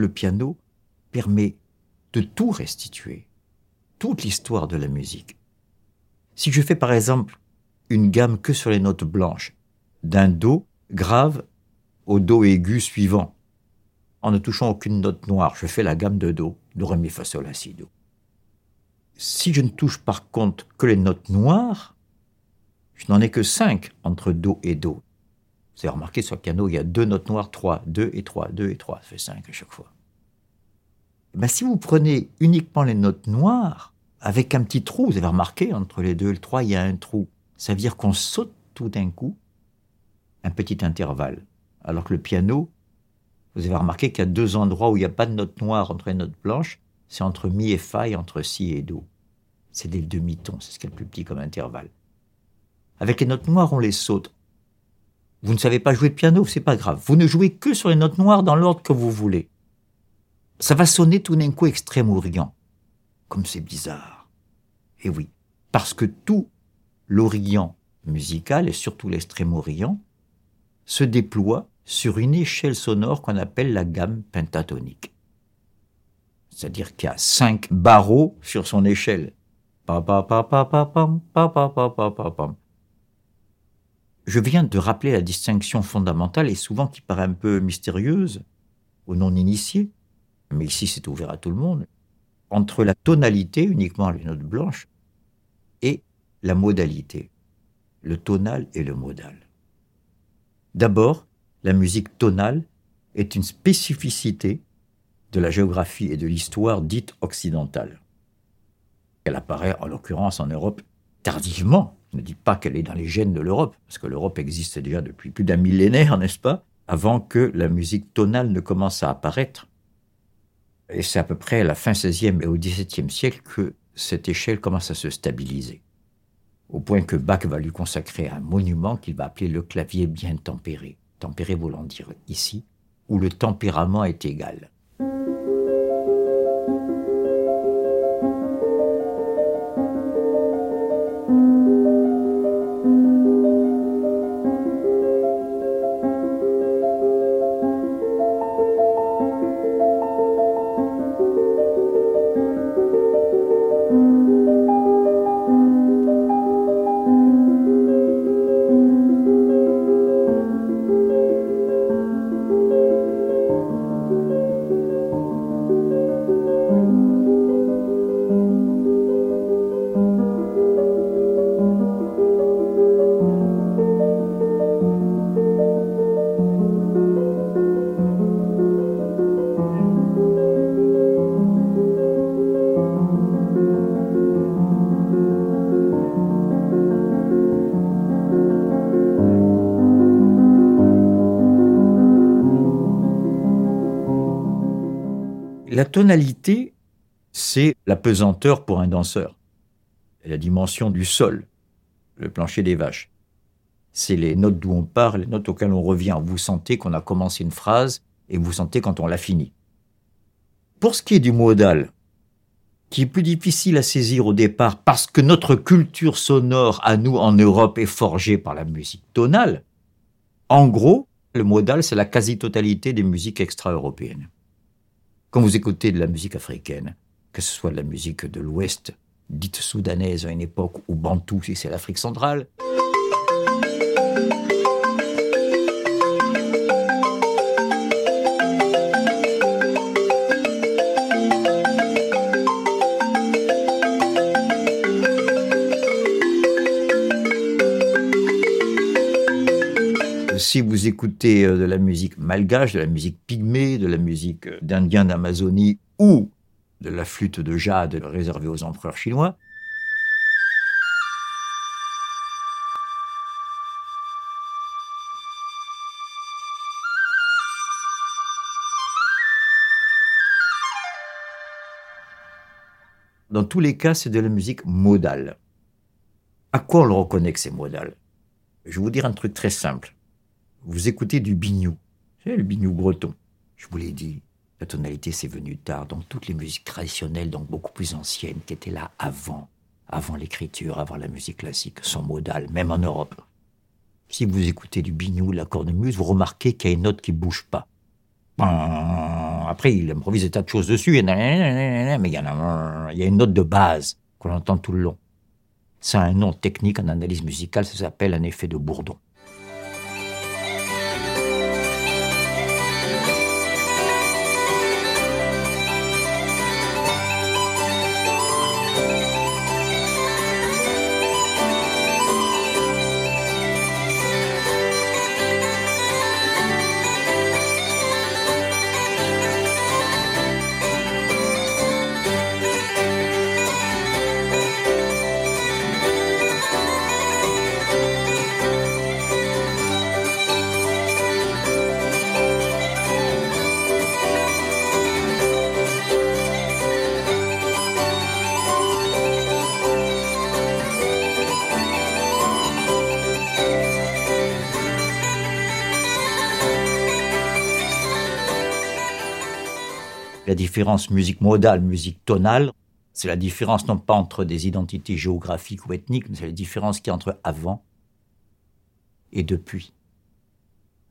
le piano permet de tout restituer, toute l'histoire de la musique. Si je fais par exemple une gamme que sur les notes blanches, d'un Do grave au Do aigu suivant, en ne touchant aucune note noire, je fais la gamme de Do, Do, Ré, Mi, Fa, Sol, La, Si, Do. Si je ne touche par contre que les notes noires, je n'en ai que cinq entre Do et Do. Vous avez remarqué sur le piano, il y a deux notes noires, trois, deux et trois, deux et trois, ça fait cinq à chaque fois. Ben, si vous prenez uniquement les notes noires, avec un petit trou, vous avez remarqué, entre les deux et le trois, il y a un trou. Ça veut dire qu'on saute tout d'un coup un petit intervalle. Alors que le piano, vous avez remarqué qu'il y a deux endroits où il n'y a pas de notes noires entre les notes blanches, c'est entre mi et fa et entre si et do. C'est des demi-tons, c'est ce qui est le plus petit comme intervalle. Avec les notes noires, on les saute. Vous ne savez pas jouer de piano, c'est pas grave. Vous ne jouez que sur les notes noires dans l'ordre que vous voulez ça va sonner tout d'un coup extrême-orient. Comme c'est bizarre. Et oui, parce que tout l'Orient musical, et surtout l'extrême-orient, se déploie sur une échelle sonore qu'on appelle la gamme pentatonique. C'est-à-dire qu'il y a cinq barreaux sur son échelle. Je viens de rappeler la distinction fondamentale et souvent qui paraît un peu mystérieuse aux non-initiés mais ici c'est ouvert à tout le monde, entre la tonalité, uniquement les notes blanches, et la modalité, le tonal et le modal. D'abord, la musique tonale est une spécificité de la géographie et de l'histoire dite occidentale. Elle apparaît en l'occurrence en Europe tardivement. Ne dis pas qu'elle est dans les gènes de l'Europe, parce que l'Europe existe déjà depuis plus d'un millénaire, n'est-ce pas, avant que la musique tonale ne commence à apparaître et c'est à peu près à la fin 16e et au XVIIe siècle que cette échelle commence à se stabiliser. Au point que Bach va lui consacrer un monument qu'il va appeler le clavier bien tempéré. Tempéré voulant dire ici, où le tempérament est égal. Tonalité, c'est la pesanteur pour un danseur, la dimension du sol, le plancher des vaches. C'est les notes d'où on part, les notes auxquelles on revient. Vous sentez qu'on a commencé une phrase et vous sentez quand on l'a fini. Pour ce qui est du modal, qui est plus difficile à saisir au départ parce que notre culture sonore à nous en Europe est forgée par la musique tonale, en gros, le modal, c'est la quasi-totalité des musiques extra-européennes. Quand vous écoutez de la musique africaine, que ce soit de la musique de l'Ouest, dite soudanaise à une époque, ou bantou si c'est l'Afrique centrale, si vous écoutez euh, de la musique malgache, de la musique pygmée, de la musique euh, d'Indiens d'Amazonie ou de la flûte de jade réservée aux empereurs chinois, Dans tous les cas, c'est de la musique modale. À quoi on le reconnaît que c'est modal? Je vais vous dire un truc très simple vous écoutez du bignou. C'est le bignou breton. Je vous l'ai dit, la tonalité c'est venu tard. Donc toutes les musiques traditionnelles, donc beaucoup plus anciennes, qui étaient là avant, avant l'écriture, avant la musique classique, sont modales, même en Europe. Si vous écoutez du bignou, la cornemuse, vous remarquez qu'il y a une note qui bouge pas. après, il improvise des tas de choses dessus, mais il y, a, il y a une note de base qu'on entend tout le long. Ça a un nom technique en analyse musicale, ça s'appelle un effet de bourdon. La différence musique modale, musique tonale, c'est la différence non pas entre des identités géographiques ou ethniques, mais c'est la différence qui entre avant et depuis.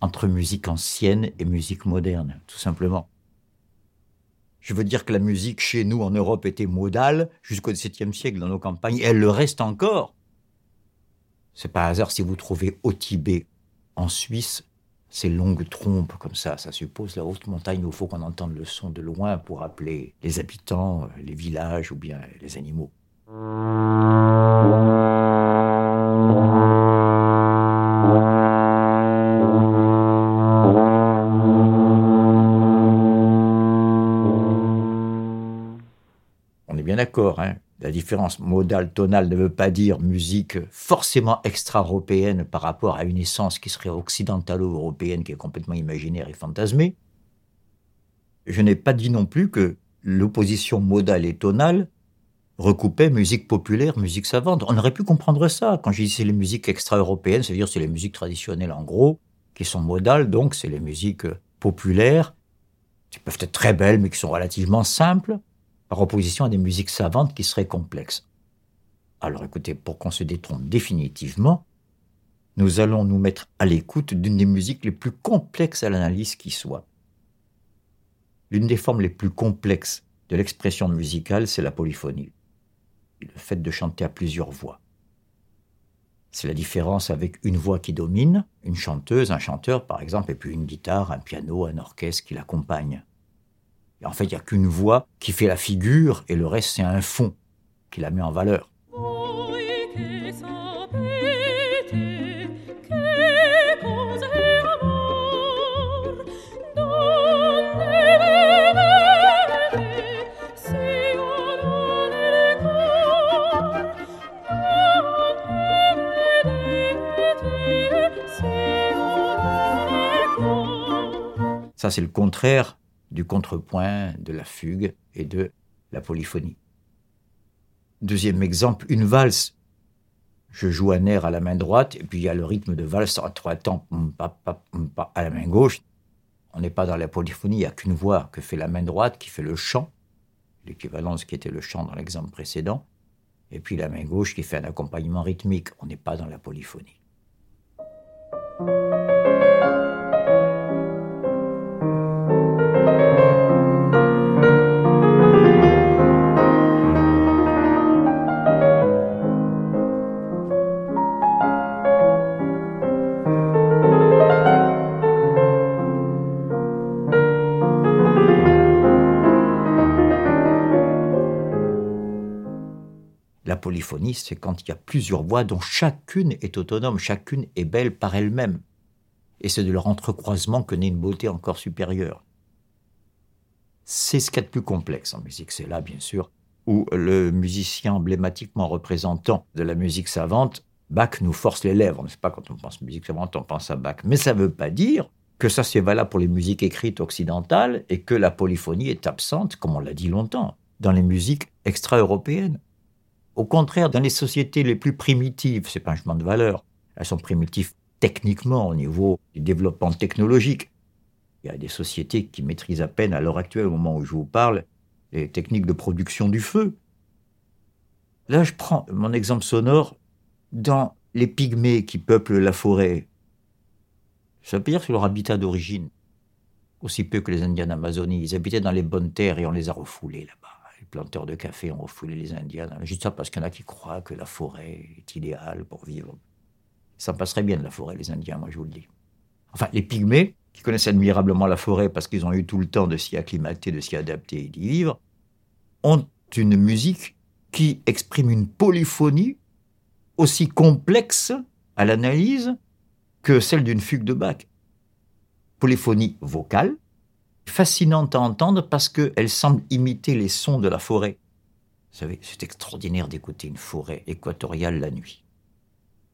Entre musique ancienne et musique moderne, tout simplement. Je veux dire que la musique chez nous en Europe était modale jusqu'au XVIIe siècle dans nos campagnes, elle le reste encore. C'est pas hasard si vous trouvez au Tibet, en Suisse, ces longues trompes comme ça, ça suppose la haute montagne où il faut qu'on entende le son de loin pour appeler les habitants, les villages ou bien les animaux. Différence modale-tonale ne veut pas dire musique forcément extra-européenne par rapport à une essence qui serait occidentalo-européenne, qui est complètement imaginaire et fantasmée. Je n'ai pas dit non plus que l'opposition modale et tonale recoupait musique populaire, musique savante. On aurait pu comprendre ça. Quand je disais les musiques extra-européennes, c'est-à-dire c'est les musiques traditionnelles en gros, qui sont modales, donc c'est les musiques populaires, qui peuvent être très belles, mais qui sont relativement simples opposition à des musiques savantes qui seraient complexes. Alors écoutez, pour qu'on se détrompe définitivement, nous allons nous mettre à l'écoute d'une des musiques les plus complexes à l'analyse qui soit. L'une des formes les plus complexes de l'expression musicale, c'est la polyphonie, le fait de chanter à plusieurs voix. C'est la différence avec une voix qui domine, une chanteuse, un chanteur par exemple, et puis une guitare, un piano, un orchestre qui l'accompagne en fait, il n'y a qu'une voix qui fait la figure et le reste, c'est un fond qui la met en valeur. Ça, c'est le contraire du contrepoint, de la fugue et de la polyphonie. Deuxième exemple, une valse. Je joue un air à la main droite, et puis il y a le rythme de valse à trois temps à la main gauche. On n'est pas dans la polyphonie, il n'y a qu'une voix que fait la main droite, qui fait le chant, l'équivalent de ce qui était le chant dans l'exemple précédent, et puis la main gauche qui fait un accompagnement rythmique. On n'est pas dans la polyphonie. C'est quand il y a plusieurs voix dont chacune est autonome, chacune est belle par elle-même. Et c'est de leur entrecroisement que naît une beauté encore supérieure. C'est ce qu'il y a de plus complexe en musique. C'est là, bien sûr, où le musicien emblématiquement représentant de la musique savante, Bach nous force les lèvres. On ne sait pas quand on pense musique savante, on pense à Bach. Mais ça ne veut pas dire que ça c'est valable pour les musiques écrites occidentales et que la polyphonie est absente, comme on l'a dit longtemps, dans les musiques extra-européennes. Au contraire, dans les sociétés les plus primitives, c'est pas de valeur. Elles sont primitives techniquement au niveau du développement technologique. Il y a des sociétés qui maîtrisent à peine à l'heure actuelle, au moment où je vous parle, les techniques de production du feu. Là, je prends mon exemple sonore dans les pygmées qui peuplent la forêt. Ça veut dire sur leur habitat d'origine. aussi peu que les Indiens d'Amazonie. Ils habitaient dans les bonnes terres et on les a refoulés là-bas. Planteurs de café ont refoulé les Indiens. Juste ça parce qu'il y en a qui croient que la forêt est idéale pour vivre. Ça passerait bien de la forêt, les Indiens, moi je vous le dis. Enfin, les pygmées, qui connaissent admirablement la forêt parce qu'ils ont eu tout le temps de s'y acclimater, de s'y adapter et d'y vivre, ont une musique qui exprime une polyphonie aussi complexe à l'analyse que celle d'une fugue de Bach. Polyphonie vocale, fascinante à entendre parce qu'elle semble imiter les sons de la forêt. Vous savez, c'est extraordinaire d'écouter une forêt équatoriale la nuit.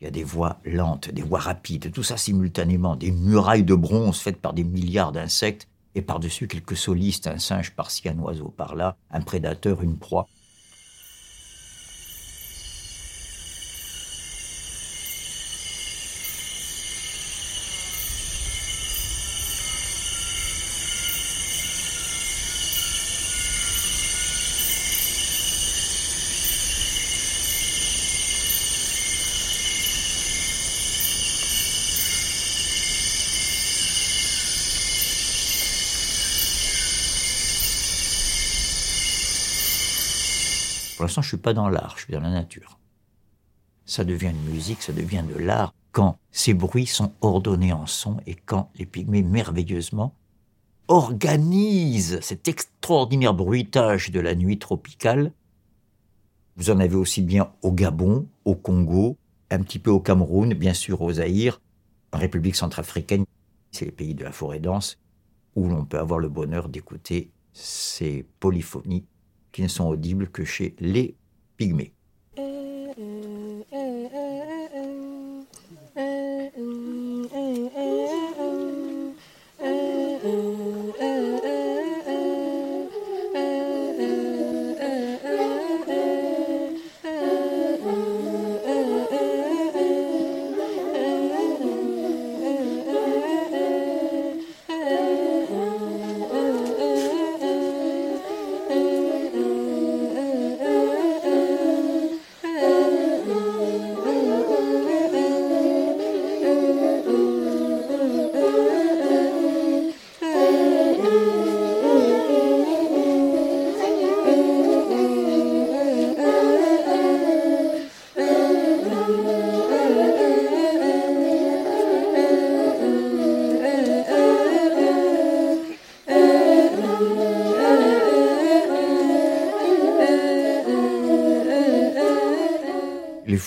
Il y a des voix lentes, des voix rapides, tout ça simultanément, des murailles de bronze faites par des milliards d'insectes, et par-dessus quelques solistes, un singe par-ci, un oiseau par-là, un prédateur, une proie. Pour l'instant, je suis pas dans l'art, je suis dans la nature. Ça devient une musique, ça devient de l'art quand ces bruits sont ordonnés en son et quand les pygmées merveilleusement organisent cet extraordinaire bruitage de la nuit tropicale. Vous en avez aussi bien au Gabon, au Congo, un petit peu au Cameroun, bien sûr au Zaïre, en République centrafricaine, c'est les pays de la forêt dense, où l'on peut avoir le bonheur d'écouter ces polyphonies qui ne sont audibles que chez les pygmées.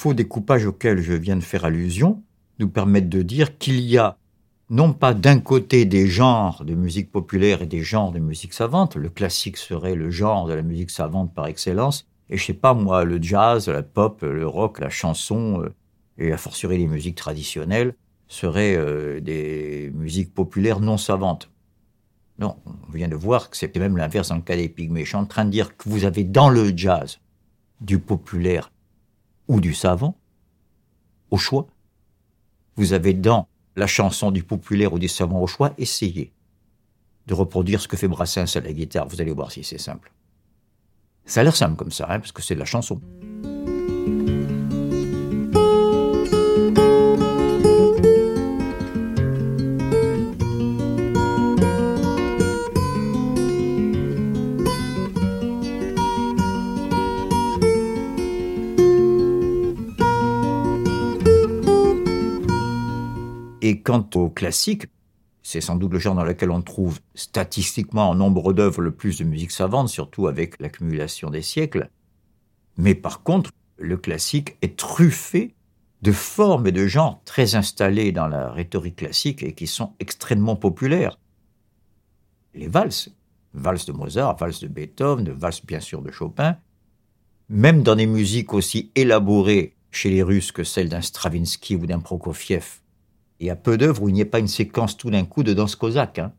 Faux découpages auxquels je viens de faire allusion nous permettent de dire qu'il y a non pas d'un côté des genres de musique populaire et des genres de musique savante, le classique serait le genre de la musique savante par excellence, et je sais pas moi, le jazz, la pop, le rock, la chanson, euh, et a fortiori les musiques traditionnelles, seraient euh, des musiques populaires non savantes. Non, on vient de voir que c'était même l'inverse dans le cas des pygmées. Je suis en train de dire que vous avez dans le jazz du populaire ou du savant, au choix. Vous avez dans la chanson du populaire ou du savant au choix, essayé de reproduire ce que fait Brassens à la guitare. Vous allez voir si c'est simple. Ça a l'air simple comme ça, hein, parce que c'est de la chanson. Quant au classique, c'est sans doute le genre dans lequel on trouve statistiquement en nombre d'œuvres le plus de musique savante, surtout avec l'accumulation des siècles. Mais par contre, le classique est truffé de formes et de genres très installés dans la rhétorique classique et qui sont extrêmement populaires. Les valses, valses de Mozart, valses de Beethoven, valses bien sûr de Chopin, même dans des musiques aussi élaborées chez les Russes que celles d'un Stravinsky ou d'un Prokofiev, il y a peu d'œuvres où il n'y ait pas une séquence tout d'un coup de danse cosaque. Hein.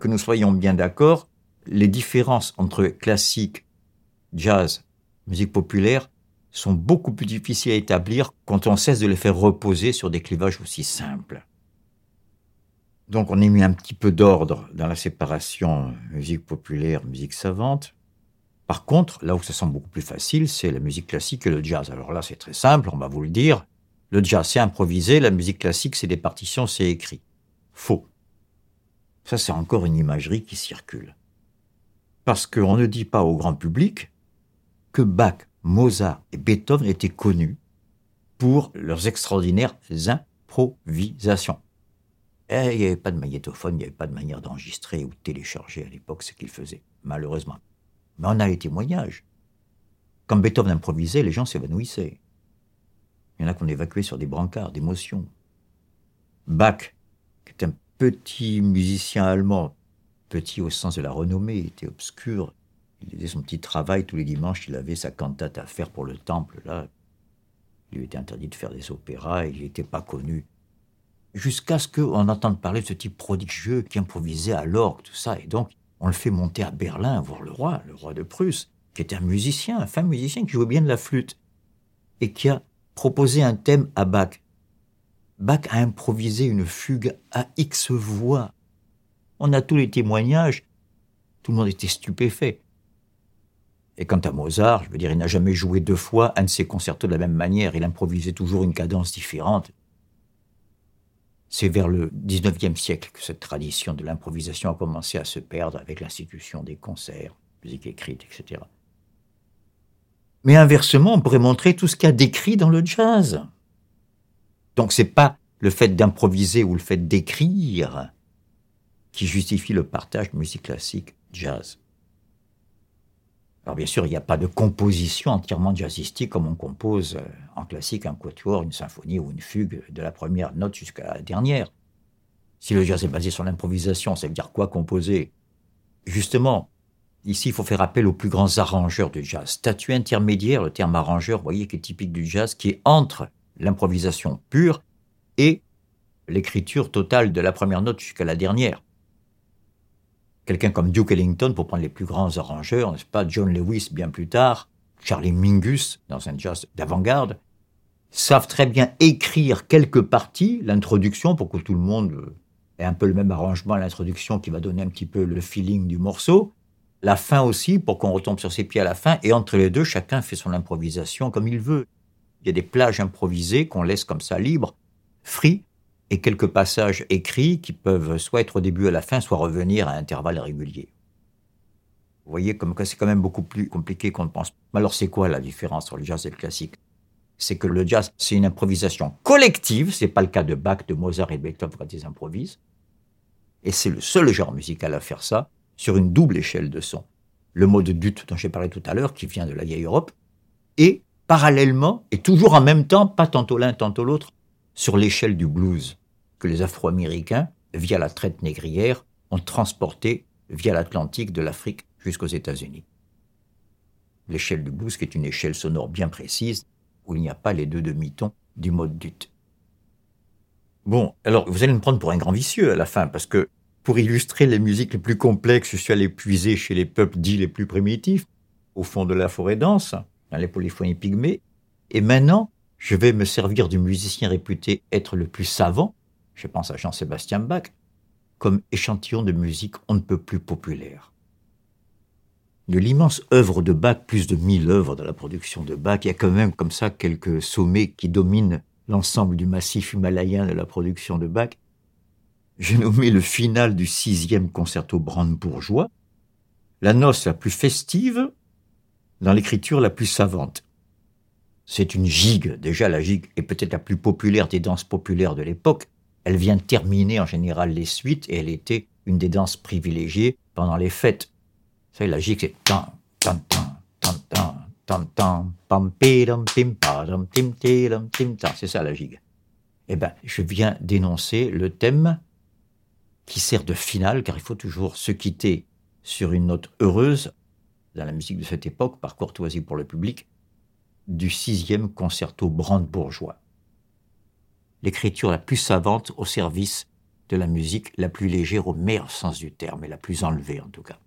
Que nous soyons bien d'accord, les différences entre classique, jazz musique populaire sont beaucoup plus difficiles à établir quand on cesse de les faire reposer sur des clivages aussi simples. Donc on a mis un petit peu d'ordre dans la séparation musique populaire, musique savante. Par contre, là où ça semble beaucoup plus facile, c'est la musique classique et le jazz. Alors là, c'est très simple, on va vous le dire. Le jazz, c'est improvisé, la musique classique, c'est des partitions, c'est écrit. Faux. Ça, c'est encore une imagerie qui circule. Parce qu'on ne dit pas au grand public que Bach, Mozart et Beethoven étaient connus pour leurs extraordinaires improvisations. Et il n'y avait pas de magnétophone, il n'y avait pas de manière d'enregistrer ou de télécharger à l'époque ce qu'ils faisaient, malheureusement. Mais on a les témoignages. Quand Beethoven improvisait, les gens s'évanouissaient. Il y en a qu'on évacuait sur des brancards d'émotion. Bach, qui est un petit musicien allemand, petit au sens de la renommée, était obscur. Il faisait son petit travail tous les dimanches, il avait sa cantate à faire pour le temple, là. Il lui était interdit de faire des opéras, il n'était pas connu jusqu'à ce qu'on entende parler de ce type prodigieux qui improvisait à l'orgue, tout ça. Et donc, on le fait monter à Berlin voir le roi, le roi de Prusse, qui était un musicien, un fin musicien qui jouait bien de la flûte, et qui a proposé un thème à Bach. Bach a improvisé une fugue à X voix. On a tous les témoignages. Tout le monde était stupéfait. Et quant à Mozart, je veux dire, il n'a jamais joué deux fois un de ses concertos de la même manière. Il improvisait toujours une cadence différente. C'est vers le XIXe siècle que cette tradition de l'improvisation a commencé à se perdre avec l'institution des concerts, musique écrite, etc. Mais inversement, on pourrait montrer tout ce qu'il y a décrit dans le jazz. Donc c'est pas le fait d'improviser ou le fait d'écrire qui justifie le partage musique classique jazz. Alors bien sûr, il n'y a pas de composition entièrement jazzistique comme on compose euh, en classique un quatuor, une symphonie ou une fugue de la première note jusqu'à la dernière. Si le jazz est basé sur l'improvisation, ça veut dire quoi composer? Justement, ici, il faut faire appel aux plus grands arrangeurs du jazz. Statut intermédiaire, le terme arrangeur, vous voyez, qui est typique du jazz, qui est entre l'improvisation pure et l'écriture totale de la première note jusqu'à la dernière quelqu'un comme Duke Ellington, pour prendre les plus grands arrangeurs, n'est-ce pas, John Lewis bien plus tard, Charlie Mingus, dans un jazz d'avant-garde, savent très bien écrire quelques parties, l'introduction, pour que tout le monde ait un peu le même arrangement l'introduction qui va donner un petit peu le feeling du morceau, la fin aussi, pour qu'on retombe sur ses pieds à la fin, et entre les deux, chacun fait son improvisation comme il veut. Il y a des plages improvisées qu'on laisse comme ça libres, free, et quelques passages écrits qui peuvent soit être au début à la fin, soit revenir à intervalles réguliers. Vous voyez comme c'est quand même beaucoup plus compliqué qu'on ne pense. Mais alors c'est quoi la différence entre le jazz et le classique? C'est que le jazz, c'est une improvisation collective, c'est pas le cas de Bach, de Mozart et de Beethoven quand ils improvisent. Et c'est le seul genre musical à faire ça sur une double échelle de son. Le mode dut dont j'ai parlé tout à l'heure, qui vient de la vieille Europe, et parallèlement, et toujours en même temps, pas tantôt l'un, tantôt l'autre, sur l'échelle du blues que les Afro-Américains, via la traite négrière, ont transporté via l'Atlantique de l'Afrique jusqu'aux États-Unis. L'échelle du blues, qui est une échelle sonore bien précise, où il n'y a pas les deux demi-tons du mode dut. Bon, alors vous allez me prendre pour un grand vicieux à la fin, parce que pour illustrer les musiques les plus complexes, je suis allé puiser chez les peuples dits les plus primitifs, au fond de la forêt dense, dans les polyphonies pygmées, et maintenant, je vais me servir du musicien réputé être le plus savant, je pense à Jean-Sébastien Bach, comme échantillon de musique on ne peut plus populaire. De l'immense œuvre de Bach, plus de mille œuvres dans la production de Bach, il y a quand même comme ça quelques sommets qui dominent l'ensemble du massif himalayen de la production de Bach. J'ai nommé le final du sixième concerto brandebourgeois, la noce la plus festive dans l'écriture la plus savante. C'est une gigue, déjà la gigue est peut-être la plus populaire des danses populaires de l'époque. Elle vient terminer en général les suites et elle était une des danses privilégiées pendant les fêtes. Vous savez, la gigue c'est tan tan tan tan tan tan tan pam pim pam tim tim tim C'est ça la gigue. Eh ben, je viens d'énoncer le thème qui sert de finale, car il faut toujours se quitter sur une note heureuse dans la musique de cette époque, par courtoisie pour le public, du sixième concerto brandebourgeois. L'écriture la plus savante au service de la musique la plus légère au meilleur sens du terme et la plus enlevée en tout cas.